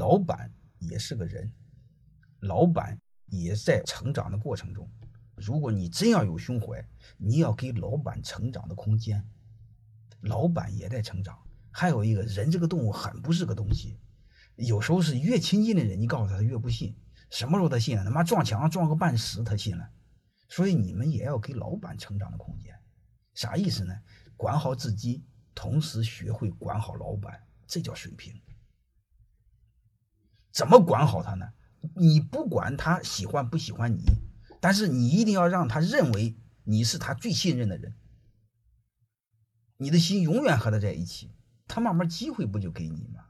老板也是个人，老板也在成长的过程中。如果你真要有胸怀，你要给老板成长的空间。老板也在成长。还有一个人这个动物很不是个东西，有时候是越亲近的人，你告诉他他越不信。什么时候他信了？他妈撞墙撞个半死他信了。所以你们也要给老板成长的空间。啥意思呢？管好自己，同时学会管好老板，这叫水平。怎么管好他呢？你不管他喜欢不喜欢你。但是你一定要让他认为你是他最信任的人，你的心永远和他在一起，他慢慢机会不就给你吗？